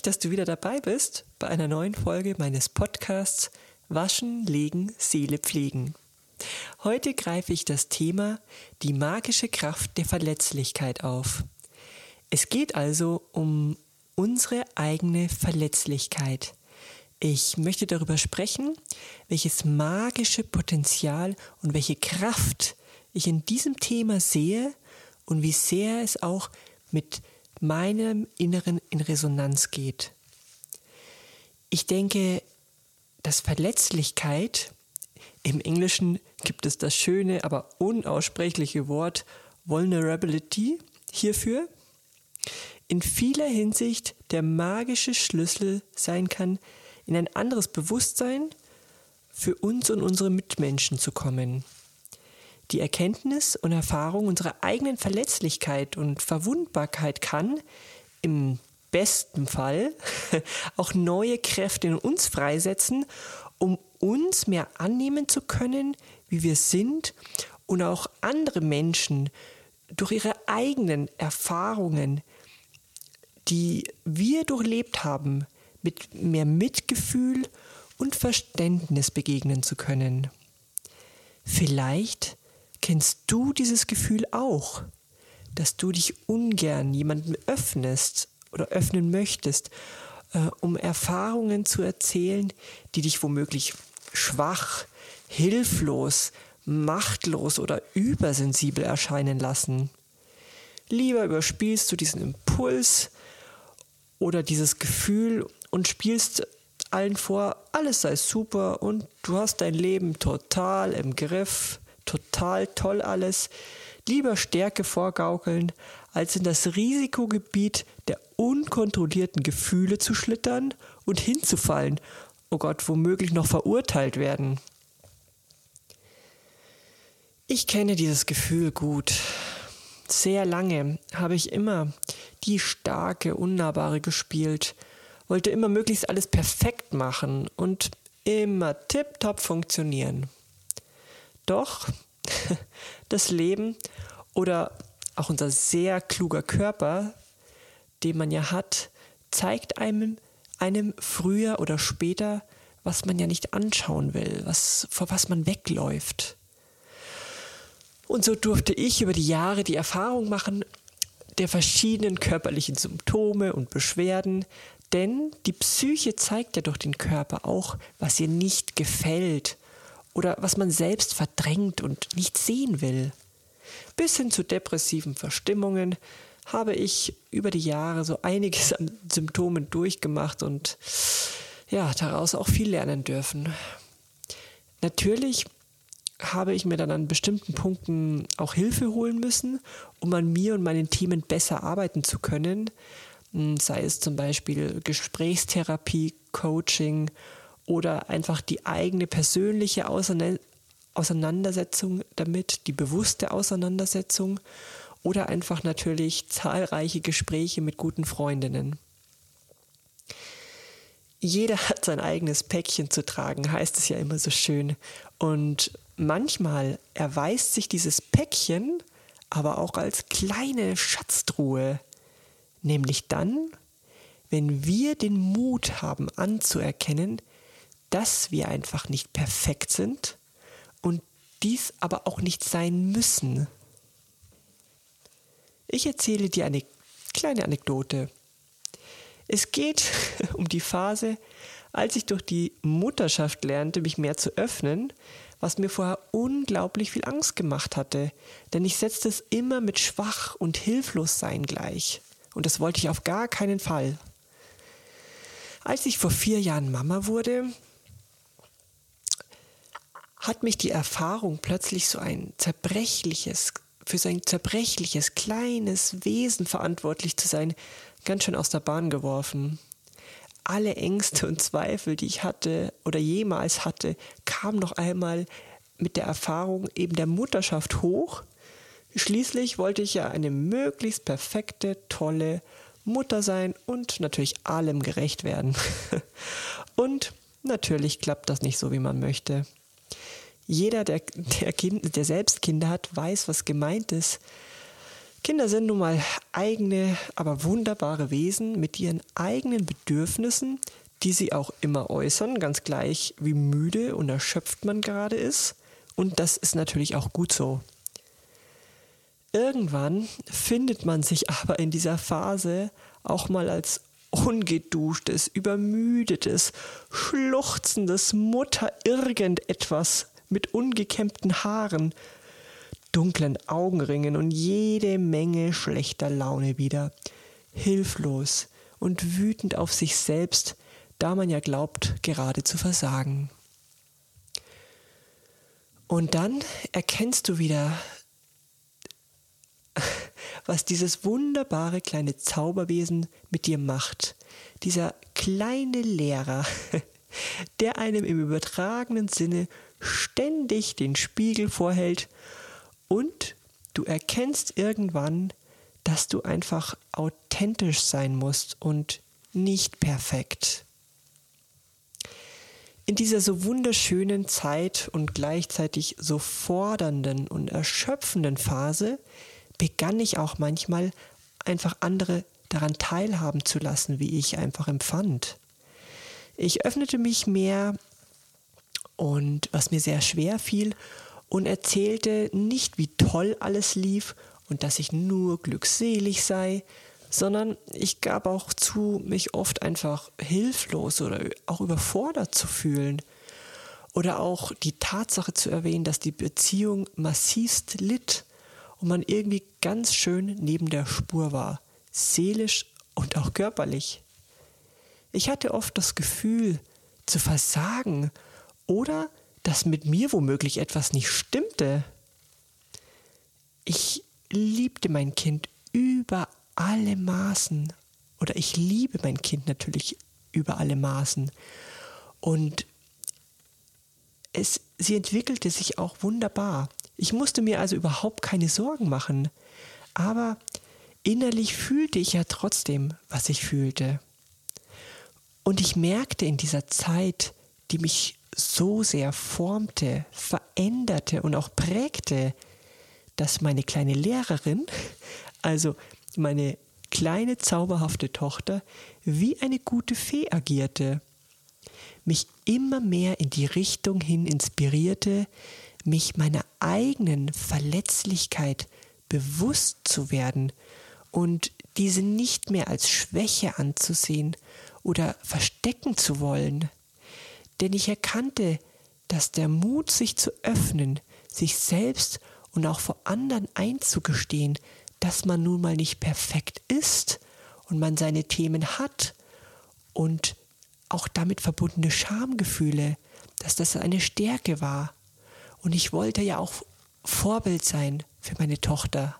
mich, dass du wieder dabei bist bei einer neuen Folge meines Podcasts Waschen, Legen, Seele pflegen. Heute greife ich das Thema die magische Kraft der Verletzlichkeit auf. Es geht also um unsere eigene Verletzlichkeit. Ich möchte darüber sprechen, welches magische Potenzial und welche Kraft ich in diesem Thema sehe und wie sehr es auch mit meinem Inneren in Resonanz geht. Ich denke, dass Verletzlichkeit, im Englischen gibt es das schöne, aber unaussprechliche Wort Vulnerability hierfür, in vieler Hinsicht der magische Schlüssel sein kann, in ein anderes Bewusstsein für uns und unsere Mitmenschen zu kommen. Die Erkenntnis und Erfahrung unserer eigenen Verletzlichkeit und Verwundbarkeit kann im besten Fall auch neue Kräfte in uns freisetzen, um uns mehr annehmen zu können, wie wir sind und auch andere Menschen durch ihre eigenen Erfahrungen, die wir durchlebt haben, mit mehr Mitgefühl und Verständnis begegnen zu können. Vielleicht kennst du dieses Gefühl auch, dass du dich ungern jemandem öffnest oder öffnen möchtest, äh, um Erfahrungen zu erzählen, die dich womöglich schwach, hilflos, machtlos oder übersensibel erscheinen lassen. Lieber überspielst du diesen Impuls oder dieses Gefühl und spielst allen vor, alles sei super und du hast dein Leben total im Griff, total toll alles. Lieber Stärke vorgaukeln, als in das Risikogebiet der unkontrollierten Gefühle zu schlittern und hinzufallen, oh Gott, womöglich noch verurteilt werden. Ich kenne dieses Gefühl gut. Sehr lange habe ich immer die starke, unnahbare gespielt, wollte immer möglichst alles perfekt machen und immer tiptop funktionieren. Doch das Leben oder auch unser sehr kluger Körper, den man ja hat, zeigt einem, einem früher oder später, was man ja nicht anschauen will, was, vor was man wegläuft. Und so durfte ich über die Jahre die Erfahrung machen der verschiedenen körperlichen Symptome und Beschwerden, denn die Psyche zeigt ja durch den Körper auch, was ihr nicht gefällt oder was man selbst verdrängt und nicht sehen will. Bis hin zu depressiven Verstimmungen habe ich über die Jahre so einiges an Symptomen durchgemacht und ja, daraus auch viel lernen dürfen. Natürlich habe ich mir dann an bestimmten Punkten auch Hilfe holen müssen, um an mir und meinen Themen besser arbeiten zu können. Hm, sei es zum Beispiel Gesprächstherapie, Coaching oder einfach die eigene persönliche Auseinandersetzung damit, die bewusste Auseinandersetzung oder einfach natürlich zahlreiche Gespräche mit guten Freundinnen. Jeder hat sein eigenes Päckchen zu tragen, heißt es ja immer so schön. Und manchmal erweist sich dieses Päckchen aber auch als kleine Schatztruhe, nämlich dann, wenn wir den Mut haben anzuerkennen, dass wir einfach nicht perfekt sind und dies aber auch nicht sein müssen. Ich erzähle dir eine kleine Anekdote. Es geht um die Phase, als ich durch die Mutterschaft lernte, mich mehr zu öffnen, was mir vorher unglaublich viel Angst gemacht hatte, denn ich setzte es immer mit schwach und hilflos sein gleich. Und das wollte ich auf gar keinen Fall. Als ich vor vier Jahren Mama wurde, hat mich die Erfahrung plötzlich so ein zerbrechliches, für so ein zerbrechliches, kleines Wesen verantwortlich zu sein, ganz schön aus der Bahn geworfen. Alle Ängste und Zweifel, die ich hatte oder jemals hatte, kamen noch einmal mit der Erfahrung eben der Mutterschaft hoch. Schließlich wollte ich ja eine möglichst perfekte, tolle Mutter sein und natürlich allem gerecht werden. und natürlich klappt das nicht so, wie man möchte. Jeder, der, der, kind, der selbst Kinder hat, weiß, was gemeint ist. Kinder sind nun mal eigene, aber wunderbare Wesen mit ihren eigenen Bedürfnissen, die sie auch immer äußern, ganz gleich wie müde und erschöpft man gerade ist. Und das ist natürlich auch gut so. Irgendwann findet man sich aber in dieser Phase auch mal als ungeduschtes, übermüdetes, schluchzendes Mutter irgendetwas mit ungekämmten Haaren, dunklen Augenringen und jede Menge schlechter Laune wieder, hilflos und wütend auf sich selbst, da man ja glaubt, gerade zu versagen. Und dann erkennst du wieder, was dieses wunderbare kleine Zauberwesen mit dir macht. Dieser kleine Lehrer, der einem im übertragenen Sinne ständig den Spiegel vorhält und du erkennst irgendwann, dass du einfach authentisch sein musst und nicht perfekt. In dieser so wunderschönen Zeit und gleichzeitig so fordernden und erschöpfenden Phase begann ich auch manchmal einfach andere daran teilhaben zu lassen, wie ich einfach empfand. Ich öffnete mich mehr und was mir sehr schwer fiel und erzählte nicht, wie toll alles lief und dass ich nur glückselig sei, sondern ich gab auch zu, mich oft einfach hilflos oder auch überfordert zu fühlen. Oder auch die Tatsache zu erwähnen, dass die Beziehung massivst litt und man irgendwie ganz schön neben der Spur war, seelisch und auch körperlich. Ich hatte oft das Gefühl zu versagen oder dass mit mir womöglich etwas nicht stimmte. Ich liebte mein Kind über alle Maßen. Oder ich liebe mein Kind natürlich über alle Maßen. Und es, sie entwickelte sich auch wunderbar. Ich musste mir also überhaupt keine Sorgen machen. Aber innerlich fühlte ich ja trotzdem, was ich fühlte. Und ich merkte in dieser Zeit, die mich so sehr formte, veränderte und auch prägte, dass meine kleine Lehrerin, also meine kleine zauberhafte Tochter, wie eine gute Fee agierte, mich immer mehr in die Richtung hin inspirierte, mich meiner eigenen Verletzlichkeit bewusst zu werden und diese nicht mehr als Schwäche anzusehen oder verstecken zu wollen, denn ich erkannte, dass der Mut, sich zu öffnen, sich selbst und auch vor anderen einzugestehen, dass man nun mal nicht perfekt ist und man seine Themen hat und auch damit verbundene Schamgefühle, dass das eine Stärke war. Und ich wollte ja auch Vorbild sein für meine Tochter.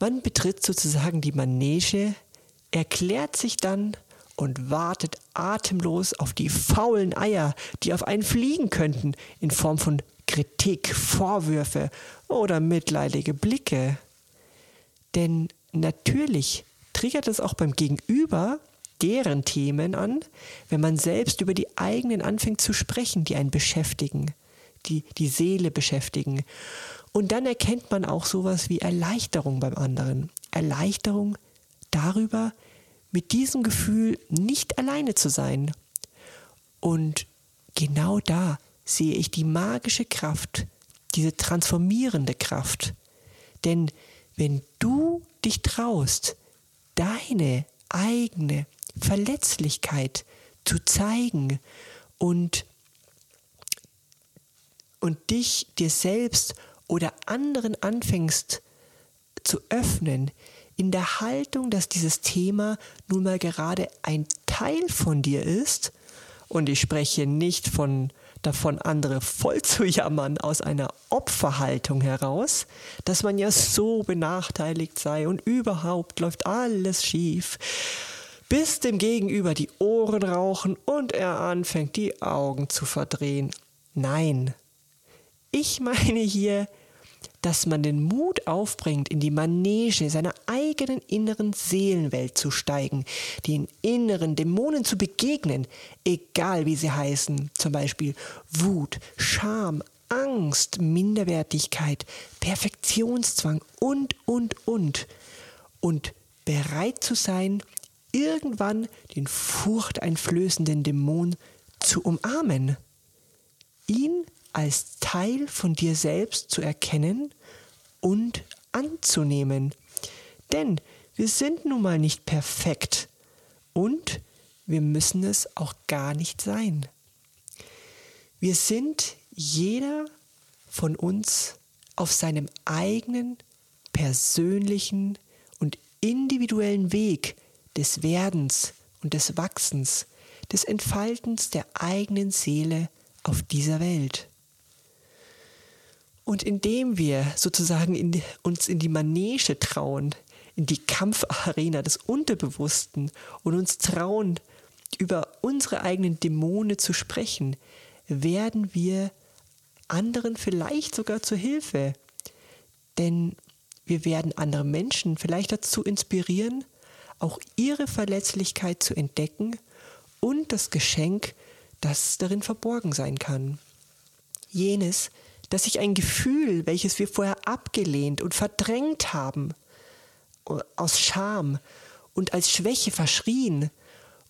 Man betritt sozusagen die Manege, erklärt sich dann und wartet atemlos auf die faulen Eier, die auf einen fliegen könnten, in Form von Kritik, Vorwürfe oder mitleidige Blicke. Denn natürlich triggert es auch beim Gegenüber deren Themen an, wenn man selbst über die eigenen anfängt zu sprechen, die einen beschäftigen, die die Seele beschäftigen. Und dann erkennt man auch sowas wie Erleichterung beim anderen. Erleichterung darüber, mit diesem Gefühl nicht alleine zu sein. Und genau da sehe ich die magische Kraft, diese transformierende Kraft. Denn wenn du dich traust, deine eigene Verletzlichkeit zu zeigen und, und dich dir selbst oder anderen anfängst zu öffnen, in der Haltung, dass dieses Thema nun mal gerade ein Teil von dir ist, und ich spreche nicht von davon, andere voll zu jammern aus einer Opferhaltung heraus, dass man ja so benachteiligt sei und überhaupt läuft alles schief, bis dem Gegenüber die Ohren rauchen und er anfängt, die Augen zu verdrehen. Nein, ich meine hier, dass man den Mut aufbringt, in die Manege seiner eigenen inneren Seelenwelt zu steigen, den inneren Dämonen zu begegnen, egal wie sie heißen, zum Beispiel Wut, Scham, Angst, Minderwertigkeit, Perfektionszwang und, und, und. Und bereit zu sein, irgendwann den furchteinflößenden Dämon zu umarmen, ihn als Teil von dir selbst zu erkennen und anzunehmen. Denn wir sind nun mal nicht perfekt und wir müssen es auch gar nicht sein. Wir sind jeder von uns auf seinem eigenen persönlichen und individuellen Weg des Werdens und des Wachsens, des Entfaltens der eigenen Seele auf dieser Welt. Und indem wir sozusagen in uns in die Manege trauen, in die Kampfarena des Unterbewussten und uns trauen, über unsere eigenen Dämonen zu sprechen, werden wir anderen vielleicht sogar zur Hilfe. Denn wir werden andere Menschen vielleicht dazu inspirieren, auch ihre Verletzlichkeit zu entdecken und das Geschenk, das darin verborgen sein kann. Jenes, dass sich ein Gefühl, welches wir vorher abgelehnt und verdrängt haben, aus Scham und als Schwäche verschrien,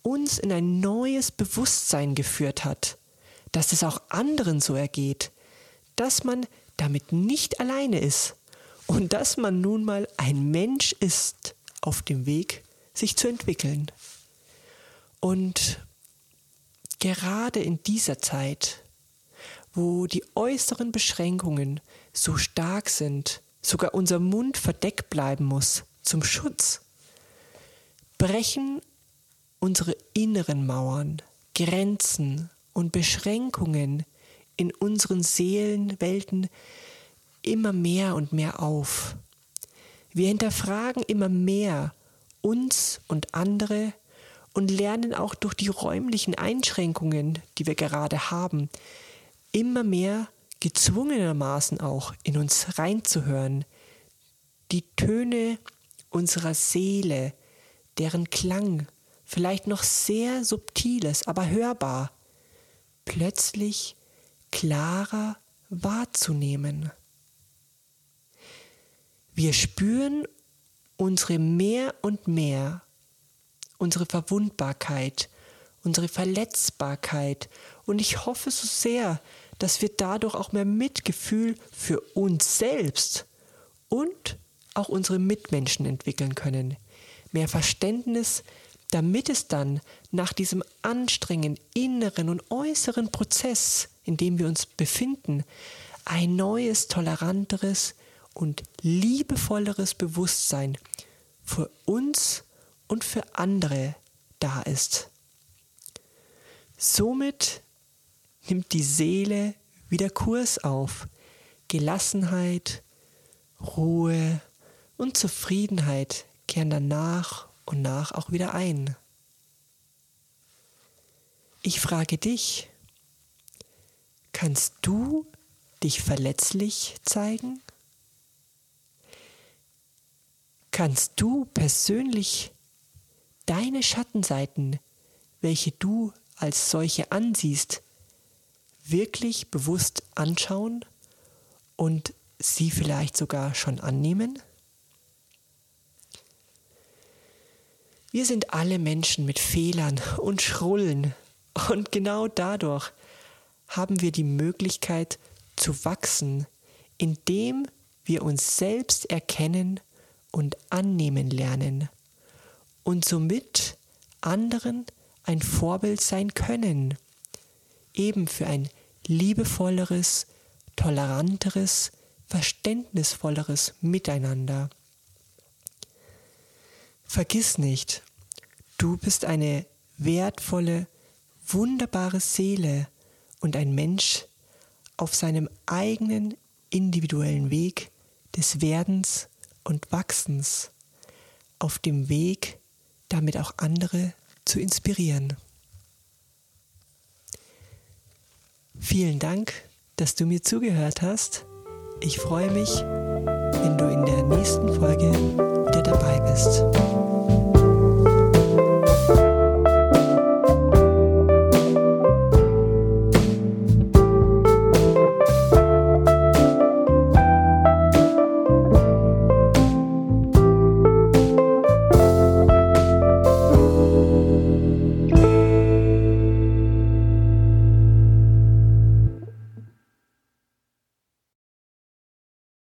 uns in ein neues Bewusstsein geführt hat, dass es auch anderen so ergeht, dass man damit nicht alleine ist und dass man nun mal ein Mensch ist auf dem Weg, sich zu entwickeln. Und gerade in dieser Zeit, wo die äußeren Beschränkungen so stark sind, sogar unser Mund verdeckt bleiben muss zum Schutz, brechen unsere inneren Mauern, Grenzen und Beschränkungen in unseren Seelenwelten immer mehr und mehr auf. Wir hinterfragen immer mehr uns und andere und lernen auch durch die räumlichen Einschränkungen, die wir gerade haben, immer mehr gezwungenermaßen auch in uns reinzuhören, die Töne unserer Seele, deren Klang vielleicht noch sehr subtiles, aber hörbar, plötzlich klarer wahrzunehmen. Wir spüren unsere mehr und mehr, unsere Verwundbarkeit, unsere Verletzbarkeit und ich hoffe so sehr, dass wir dadurch auch mehr Mitgefühl für uns selbst und auch unsere Mitmenschen entwickeln können, mehr Verständnis damit es dann nach diesem anstrengenden inneren und äußeren Prozess, in dem wir uns befinden, ein neues, toleranteres und liebevolleres Bewusstsein für uns und für andere da ist. Somit nimmt die Seele wieder Kurs auf. Gelassenheit, Ruhe und Zufriedenheit kehren danach und nach auch wieder ein. Ich frage dich, kannst du dich verletzlich zeigen? Kannst du persönlich deine Schattenseiten, welche du als solche ansiehst, wirklich bewusst anschauen und sie vielleicht sogar schon annehmen? Wir sind alle Menschen mit Fehlern und Schrullen und genau dadurch haben wir die Möglichkeit zu wachsen, indem wir uns selbst erkennen und annehmen lernen und somit anderen ein Vorbild sein können, eben für ein liebevolleres, toleranteres, verständnisvolleres Miteinander. Vergiss nicht, du bist eine wertvolle, wunderbare Seele und ein Mensch auf seinem eigenen individuellen Weg des Werdens und Wachsens, auf dem Weg, damit auch andere zu inspirieren. Vielen Dank, dass du mir zugehört hast. Ich freue mich, wenn du in der nächsten Folge wieder dabei bist.